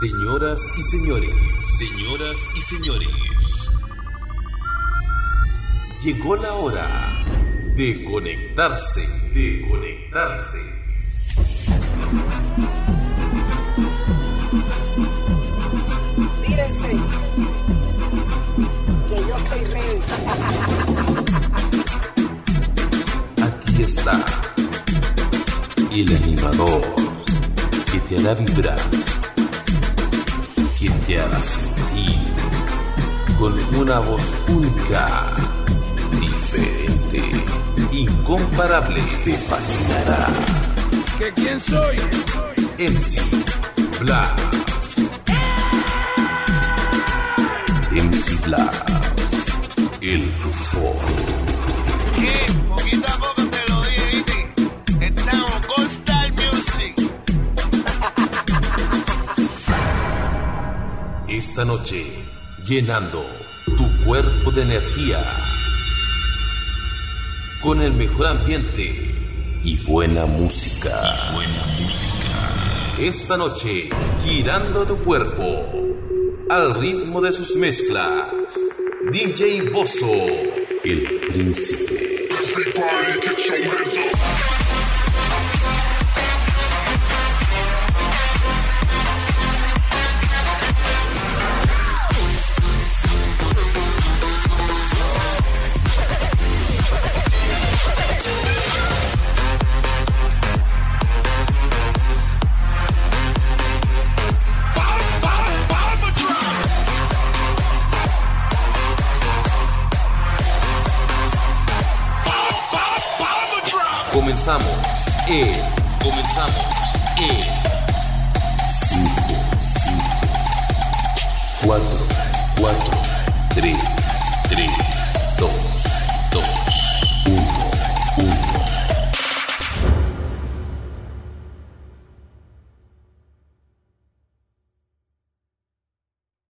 Señoras y señores, señoras y señores, llegó la hora de conectarse, de conectarse. Tírense, que yo estoy ready. Aquí está el animador que te hará vibrar, que te hará sentir con una voz única, diferente, incomparable, te fascinará. ¿Que quién soy? MC Blast. MC Blast. El rufón. ¿Qué? Poquito a Esta noche, llenando tu cuerpo de energía. Con el mejor ambiente y buena música. buena música. Esta noche, girando tu cuerpo al ritmo de sus mezclas. DJ Bozo, el príncipe. Comenzamos en. Comenzamos en. 5, 5, 4, 4, 3, 3, 2,